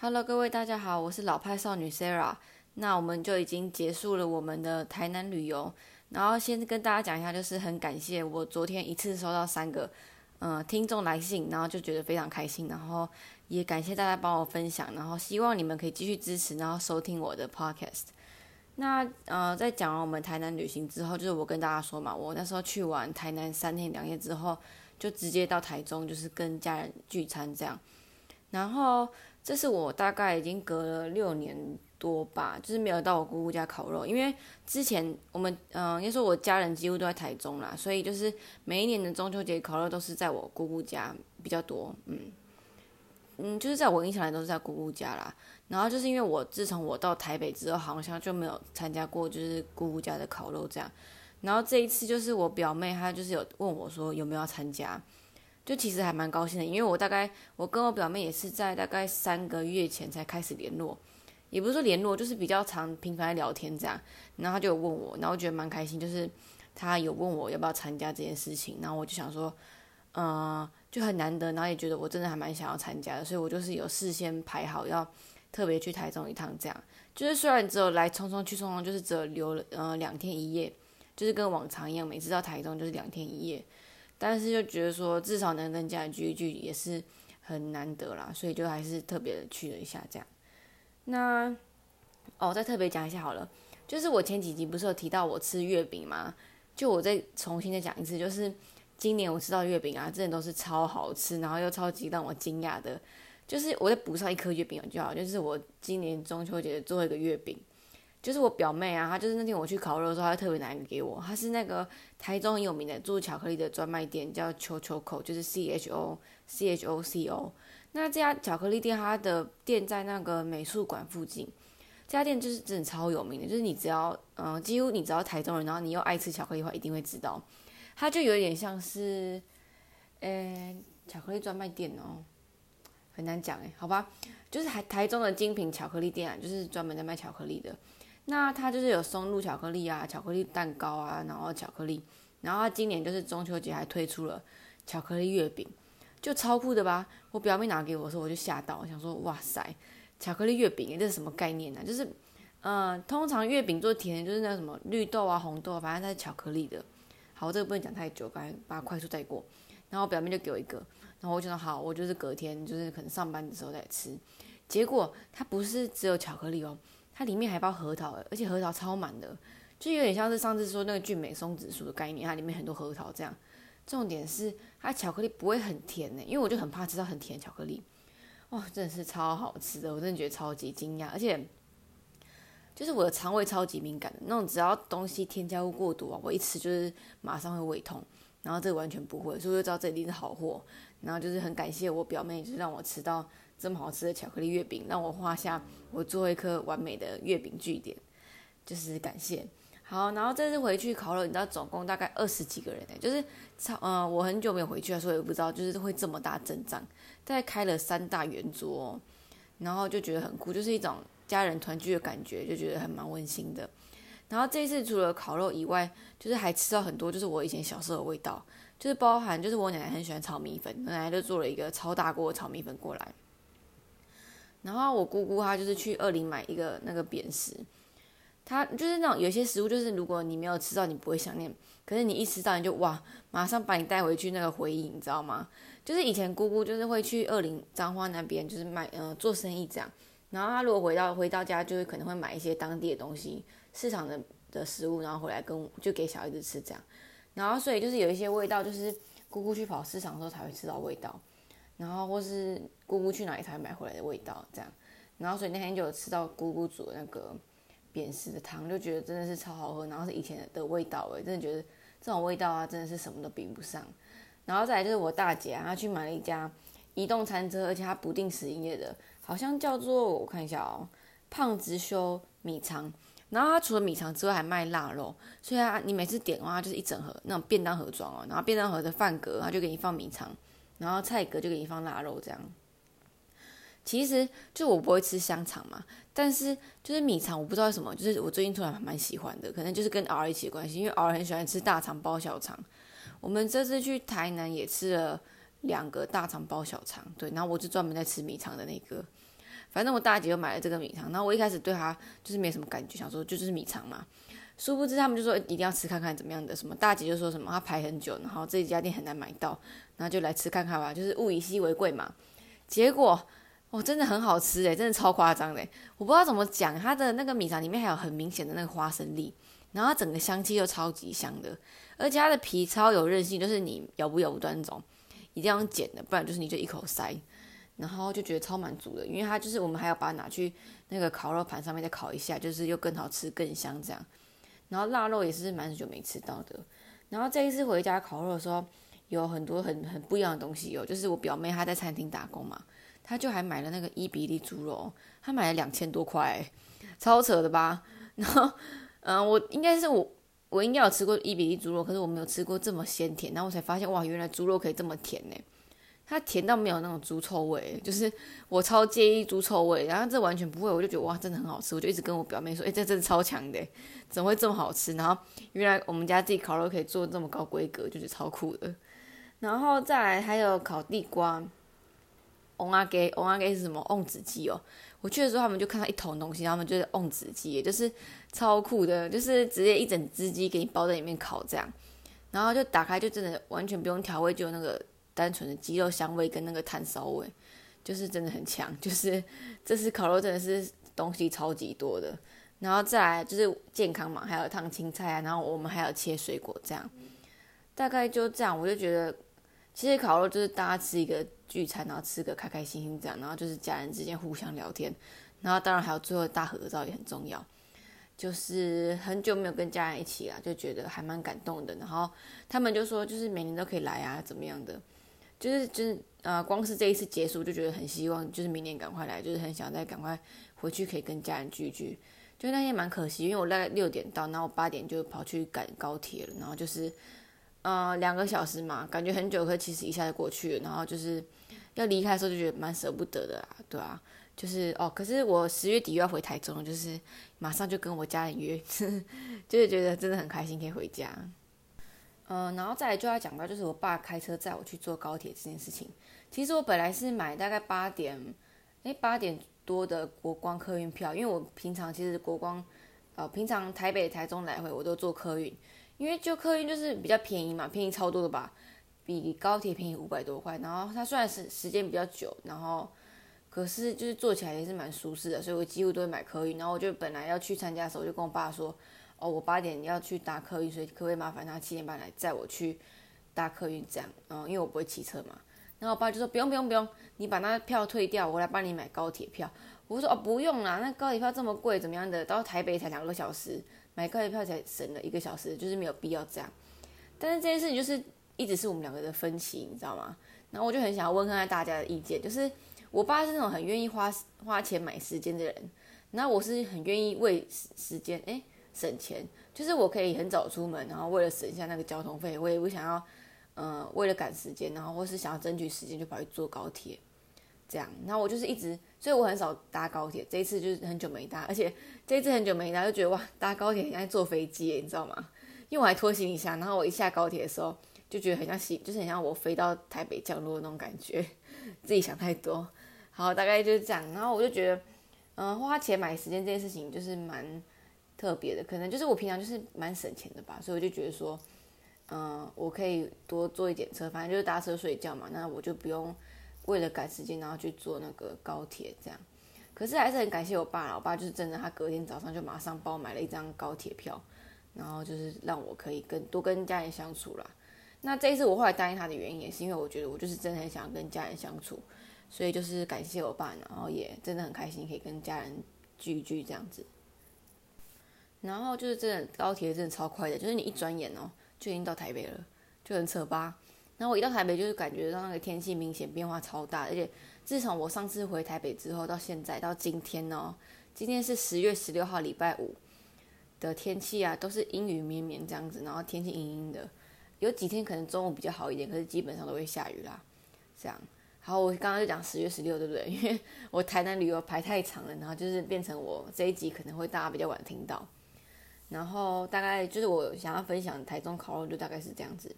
Hello，各位大家好，我是老派少女 Sarah。那我们就已经结束了我们的台南旅游，然后先跟大家讲一下，就是很感谢我昨天一次收到三个嗯听众来信，然后就觉得非常开心，然后也感谢大家帮我分享，然后希望你们可以继续支持，然后收听我的 Podcast。那呃，在讲完我们台南旅行之后，就是我跟大家说嘛，我那时候去完台南三天两夜之后，就直接到台中，就是跟家人聚餐这样，然后。这是我大概已经隔了六年多吧，就是没有到我姑姑家烤肉，因为之前我们嗯，应该说我家人几乎都在台中啦，所以就是每一年的中秋节烤肉都是在我姑姑家比较多，嗯嗯，就是在我印象里都是在姑姑家啦。然后就是因为我自从我到台北之后，好像就没有参加过就是姑姑家的烤肉这样。然后这一次就是我表妹她就是有问我说有没有要参加。就其实还蛮高兴的，因为我大概我跟我表妹也是在大概三个月前才开始联络，也不是说联络，就是比较常频繁聊天这样。然后他就有问我，然后我觉得蛮开心，就是他有问我要不要参加这件事情，然后我就想说，嗯，就很难得，然后也觉得我真的还蛮想要参加的，所以我就是有事先排好要特别去台中一趟这样。就是虽然只有来匆匆去匆匆，就是只有留了呃两天一夜，就是跟往常一样，每次到台中就是两天一夜。但是就觉得说，至少能跟家人聚一聚也是很难得啦，所以就还是特别的去了一下这样。那哦，再特别讲一下好了，就是我前几集不是有提到我吃月饼吗？就我再重新再讲一次，就是今年我吃到月饼啊，真的都是超好吃，然后又超级让我惊讶的，就是我再补上一颗月饼就好，就是我今年中秋节做一个月饼。就是我表妹啊，她就是那天我去烤肉的时候，她特别拿一个给我。她是那个台中很有名的做巧克力的专卖店，叫球球口，就是 C H O C H O C O。那这家巧克力店，它的店在那个美术馆附近。这家店就是真的超有名的，就是你只要嗯，几乎你只要台中人，然后你又爱吃巧克力的话，一定会知道。它就有点像是，呃，巧克力专卖店哦，很难讲诶，好吧，就是台台中的精品巧克力店啊，就是专门在卖巧克力的。那它就是有松露巧克力啊，巧克力蛋糕啊，然后巧克力，然后它今年就是中秋节还推出了巧克力月饼，就超酷的吧？我表妹拿给我的时候，我就吓到，想说哇塞，巧克力月饼，这是什么概念呢？就是，嗯，通常月饼做甜，就是那什么绿豆啊、红豆啊，反正它是巧克力的。好，这个不能讲太久，赶紧把它快速带过。然后我表妹就给我一个，然后我就说好，我就是隔天就是可能上班的时候再吃。结果它不是只有巧克力哦。它里面还包核桃，而且核桃超满的，就有点像是上次说那个俊美松子树的概念，它里面很多核桃这样。重点是它巧克力不会很甜呢，因为我就很怕吃到很甜的巧克力。哇，真的是超好吃的，我真的觉得超级惊讶，而且就是我的肠胃超级敏感的那种，只要东西添加物过多啊，我一吃就是马上会胃痛。然后这个完全不会，所以我就知道这一定是好货。然后就是很感谢我表妹，就是让我吃到。这么好吃的巧克力月饼，让我画下我做一颗完美的月饼句点，就是感谢。好，然后这次回去烤肉，你知道总共大概二十几个人哎，就是超呃，我很久没有回去了，所以我不知道就是会这么大阵仗。大概开了三大圆桌，然后就觉得很酷，就是一种家人团聚的感觉，就觉得还蛮温馨的。然后这一次除了烤肉以外，就是还吃到很多，就是我以前小时候的味道，就是包含就是我奶奶很喜欢炒米粉，奶奶就做了一个超大锅的炒米粉过来。然后我姑姑她就是去二林买一个那个扁食，她就是那种有些食物就是如果你没有吃到你不会想念，可是你一吃到你就哇，马上把你带回去那个回忆，你知道吗？就是以前姑姑就是会去二林彰化那边就是买呃做生意这样，然后她如果回到回到家就是可能会买一些当地的东西，市场的的食物，然后回来跟就给小孩子吃这样，然后所以就是有一些味道就是姑姑去跑市场的时候才会吃到味道。然后或是姑姑去哪里才买回来的味道这样，然后所以那天就有吃到姑姑煮的那个扁食的汤，就觉得真的是超好喝，然后是以前的味道诶，真的觉得这种味道啊，真的是什么都比不上。然后再来就是我大姐，她去买了一家移动餐车，而且它不定时营业的，好像叫做我看一下哦，胖子修米肠。然后它除了米肠之外还卖腊肉，所以啊，你每次点的话就是一整盒那种便当盒装哦，然后便当盒的饭格它就给你放米肠。然后菜格就给你放腊肉这样，其实就我不会吃香肠嘛，但是就是米肠我不知道什么，就是我最近突然蛮喜欢的，可能就是跟 R 一起的关系，因为 R 很喜欢吃大肠包小肠。我们这次去台南也吃了两个大肠包小肠，对，然后我就专门在吃米肠的那个，反正我大姐就买了这个米肠，然后我一开始对它就是没什么感觉，想说就是米肠嘛。殊不知他们就说一定要吃看看怎么样的，什么大姐就说什么她排很久，然后这家店很难买到，然后就来吃看看吧，就是物以稀为贵嘛。结果哦，真的很好吃诶，真的超夸张的，我不知道怎么讲，它的那个米肠里面还有很明显的那个花生粒，然后整个香气又超级香的，而且它的皮超有韧性，就是你咬不咬不断那种，一定要剪的，不然就是你就一口塞。然后就觉得超满足的，因为它就是我们还要把它拿去那个烤肉盘上面再烤一下，就是又更好吃更香这样。然后腊肉也是蛮久没吃到的。然后这一次回家烤肉的时候，有很多很很不一样的东西有，就是我表妹她在餐厅打工嘛，她就还买了那个伊比利猪肉，她买了两千多块，超扯的吧？然后嗯，我应该是我我应该有吃过伊比利猪肉，可是我没有吃过这么鲜甜，然后我才发现哇，原来猪肉可以这么甜呢。它甜到没有那种猪臭味，就是我超介意猪臭味，然后这完全不会，我就觉得哇，真的很好吃，我就一直跟我表妹说，哎，这真的超强的，怎么会这么好吃？然后原来我们家自己烤肉可以做这么高规格，就是超酷的。然后再来还有烤地瓜，翁阿给翁阿给是什么？瓮子鸡哦。我去的时候他们就看到一桶东西，他们就是瓮子鸡，就是超酷的，就是直接一整只鸡给你包在里面烤这样，然后就打开就真的完全不用调味，就那个。单纯的鸡肉香味跟那个炭烧味，就是真的很强。就是这次烤肉真的是东西超级多的，然后再来就是健康嘛，还有烫青菜啊，然后我们还有切水果这样，大概就这样。我就觉得其实烤肉就是大家吃一个聚餐，然后吃个开开心心这样，然后就是家人之间互相聊天，然后当然还有最后大合照也很重要。就是很久没有跟家人一起啊，就觉得还蛮感动的。然后他们就说，就是每年都可以来啊，怎么样的。就是就是呃，光是这一次结束就觉得很希望，就是明年赶快来，就是很想再赶快回去可以跟家人聚聚。就那天蛮可惜，因为我大概六点到，然后八点就跑去赶高铁了，然后就是呃两个小时嘛，感觉很久，可其实一下就过去了。然后就是要离开的时候就觉得蛮舍不得的啦，对啊，就是哦，可是我十月底又要回台中，就是马上就跟我家人约，就是觉得真的很开心可以回家。嗯，然后再来就要讲到，就是我爸开车载我去坐高铁这件事情。其实我本来是买大概八点，哎八点多的国光客运票，因为我平常其实国光，呃平常台北台中来回我都坐客运，因为就客运就是比较便宜嘛，便宜超多的吧，比高铁便宜五百多块。然后它虽然是时间比较久，然后可是就是坐起来也是蛮舒适的，所以我几乎都会买客运。然后我就本来要去参加的时候，我就跟我爸说。哦，我八点要去搭客运，所以可不可以麻烦他七点半来载我去搭客运？这样，嗯，因为我不会骑车嘛。然后我爸就说不用不用不用，你把那票退掉，我来帮你买高铁票。我说哦不用啦，那高铁票这么贵，怎么样的？到台北才两个小时，买高铁票才省了一个小时，就是没有必要这样。但是这件事情就是一直是我们两个的分歧，你知道吗？然后我就很想要问看看大家的意见，就是我爸是那种很愿意花花钱买时间的人，那我是很愿意为时时间，哎。省钱就是我可以很早出门，然后为了省下那个交通费，我也不想要，呃，为了赶时间，然后或是想要争取时间，就跑去坐高铁，这样。然后我就是一直，所以我很少搭高铁。这一次就是很久没搭，而且这一次很久没搭，就觉得哇，搭高铁像坐飞机，你知道吗？因为我还拖行李箱，然后我一下高铁的时候，就觉得很像行，就是很像我飞到台北降落的那种感觉。自己想太多，好，大概就是这样。然后我就觉得，嗯，花钱买时间这件事情就是蛮。特别的，可能就是我平常就是蛮省钱的吧，所以我就觉得说，嗯，我可以多坐一点车，反正就是搭车睡觉嘛，那我就不用为了赶时间然后去坐那个高铁这样。可是还是很感谢我爸，我爸就是真的，他隔天早上就马上帮我买了一张高铁票，然后就是让我可以跟多跟家人相处啦。那这一次我后来答应他的原因，也是因为我觉得我就是真的很想跟家人相处，所以就是感谢我爸，然后也真的很开心可以跟家人聚一聚这样子。然后就是真的高铁真的超快的，就是你一转眼哦，就已经到台北了，就很扯吧。然后我一到台北，就是感觉到那个天气明显变化超大，而且自从我上次回台北之后到现在到今天哦，今天是十月十六号礼拜五的天气啊，都是阴雨绵绵这样子，然后天气阴阴的，有几天可能中午比较好一点，可是基本上都会下雨啦。这样，好，我刚刚就讲十月十六，对不对？因为我台南旅游排太长了，然后就是变成我这一集可能会大家比较晚听到。然后大概就是我想要分享台中烤肉，就大概是这样子。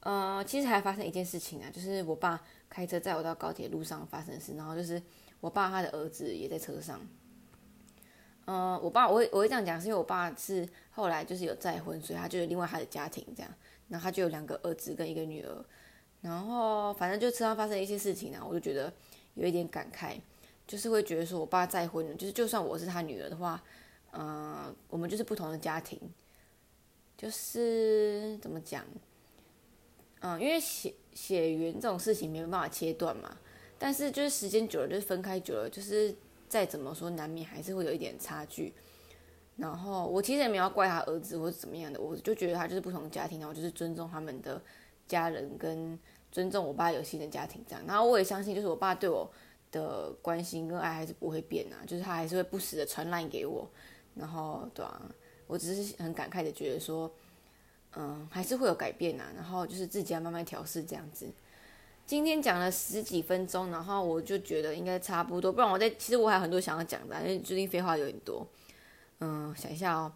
呃，其实还发生一件事情啊，就是我爸开车载我到高铁路上发生的事。然后就是我爸他的儿子也在车上。嗯，我爸我会我会这样讲，是因为我爸是后来就是有再婚，所以他就有另外他的家庭这样，然后他就有两个儿子跟一个女儿，然后反正就车上发生一些事情呢，我就觉得有一点感慨，就是会觉得说我爸再婚，就是就算我是他女儿的话，嗯，我们就是不同的家庭，就是怎么讲，嗯，因为血血缘这种事情没有办法切断嘛，但是就是时间久了，就是分开久了，就是。再怎么说，难免还是会有一点差距。然后我其实也没有怪他儿子或者怎么样的，我就觉得他就是不同家庭，然后就是尊重他们的家人，跟尊重我爸有新的家庭这样。然后我也相信，就是我爸对我的关心跟爱还是不会变啊，就是他还是会不时的传烂给我。然后对啊，我只是很感慨的觉得说，嗯，还是会有改变啊。然后就是自己要慢慢调试这样子。今天讲了十几分钟，然后我就觉得应该差不多，不然我在其实我还有很多想要讲的，因为最近废话有点多。嗯，想一下哦，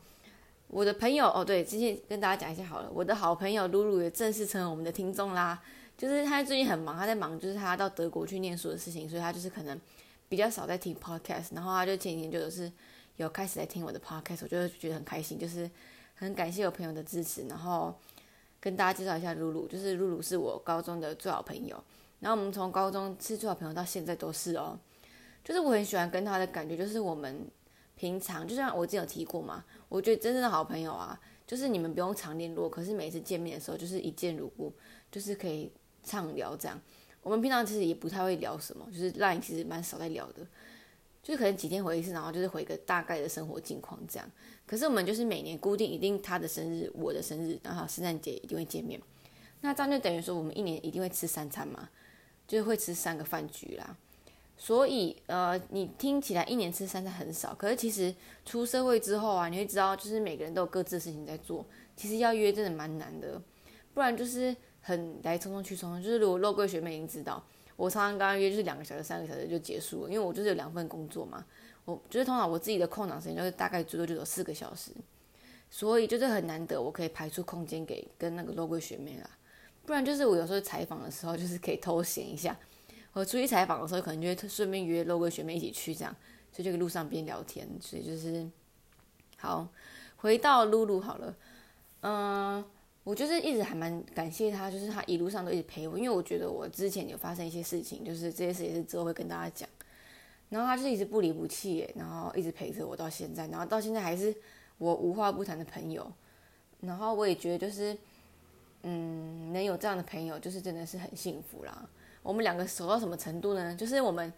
我的朋友哦，对，之前跟大家讲一下好了，我的好朋友露露也正式成为我们的听众啦。就是他最近很忙，他在忙就是他到德国去念书的事情，所以他就是可能比较少在听 podcast，然后他就前几天就是有开始在听我的 podcast，我就觉得很开心，就是很感谢我朋友的支持，然后。跟大家介绍一下露露，就是露露是我高中的最好朋友，然后我们从高中是最好朋友到现在都是哦，就是我很喜欢跟他的感觉，就是我们平常就像我之前有提过嘛，我觉得真正的好朋友啊，就是你们不用常联络，可是每次见面的时候就是一见如故，就是可以畅聊这样。我们平常其实也不太会聊什么，就是 LINE 其实蛮少在聊的。就是可能几天回一次，然后就是回个大概的生活近况这样。可是我们就是每年固定一定他的生日、我的生日，然后圣诞节一定会见面。那这样就等于说我们一年一定会吃三餐嘛，就是会吃三个饭局啦。所以呃，你听起来一年吃三餐很少，可是其实出社会之后啊，你会知道，就是每个人都有各自的事情在做，其实要约真的蛮难的。不然就是很来匆匆去匆匆，就是如果肉桂学妹已经知道。我常常跟他约就是两个小时、三个小时就结束了，因为我就是有两份工作嘛。我就是通常我自己的空档时间就是大概最多就有四个小时，所以就是很难得我可以排出空间给跟那个罗贵学妹啦。不然就是我有时候采访的时候就是可以偷闲一下，我出去采访的时候可能就会顺便约罗贵学妹一起去这样，所以就路上边聊天。所以就是好，回到露露好了，嗯。我就是一直还蛮感谢他，就是他一路上都一直陪我，因为我觉得我之前有发生一些事情，就是这些事也是之后会跟大家讲。然后他就是一直不离不弃，然后一直陪着我到现在，然后到现在还是我无话不谈的朋友。然后我也觉得就是，嗯，能有这样的朋友，就是真的是很幸福啦。我们两个熟到什么程度呢？就是我们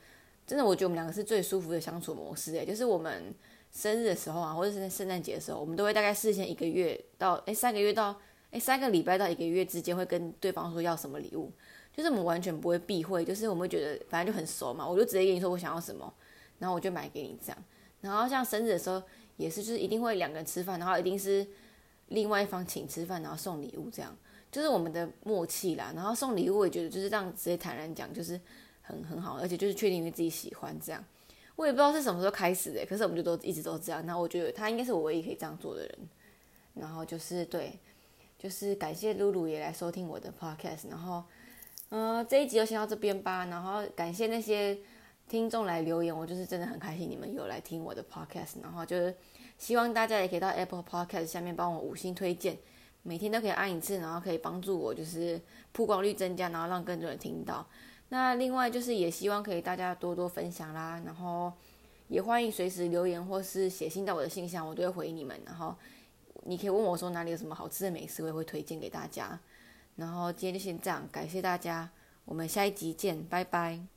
真的，我觉得我们两个是最舒服的相处模式诶，就是我们生日的时候啊，或者是在圣诞节的时候，我们都会大概事先一个月到诶三个月到。哎，三个礼拜到一个月之间会跟对方说要什么礼物，就是我们完全不会避讳，就是我们会觉得反正就很熟嘛，我就直接跟你说我想要什么，然后我就买给你这样。然后像生日的时候也是，就是一定会两个人吃饭，然后一定是另外一方请吃饭，然后送礼物这样，就是我们的默契啦。然后送礼物我也觉得就是这样直接坦然讲，就是很很好，而且就是确定因为自己喜欢这样。我也不知道是什么时候开始的，可是我们就都一直都这样。那我觉得他应该是我唯一可以这样做的人。然后就是对。就是感谢露露也来收听我的 podcast，然后，嗯，这一集就先到这边吧。然后感谢那些听众来留言，我就是真的很开心你们有来听我的 podcast。然后就是希望大家也可以到 Apple Podcast 下面帮我五星推荐，每天都可以按一次，然后可以帮助我就是曝光率增加，然后让更多人听到。那另外就是也希望可以大家多多分享啦，然后也欢迎随时留言或是写信到我的信箱，我都会回你们。然后。你可以问我说哪里有什么好吃的美食，我也会推荐给大家。然后今天就先这样，感谢大家，我们下一集见，拜拜。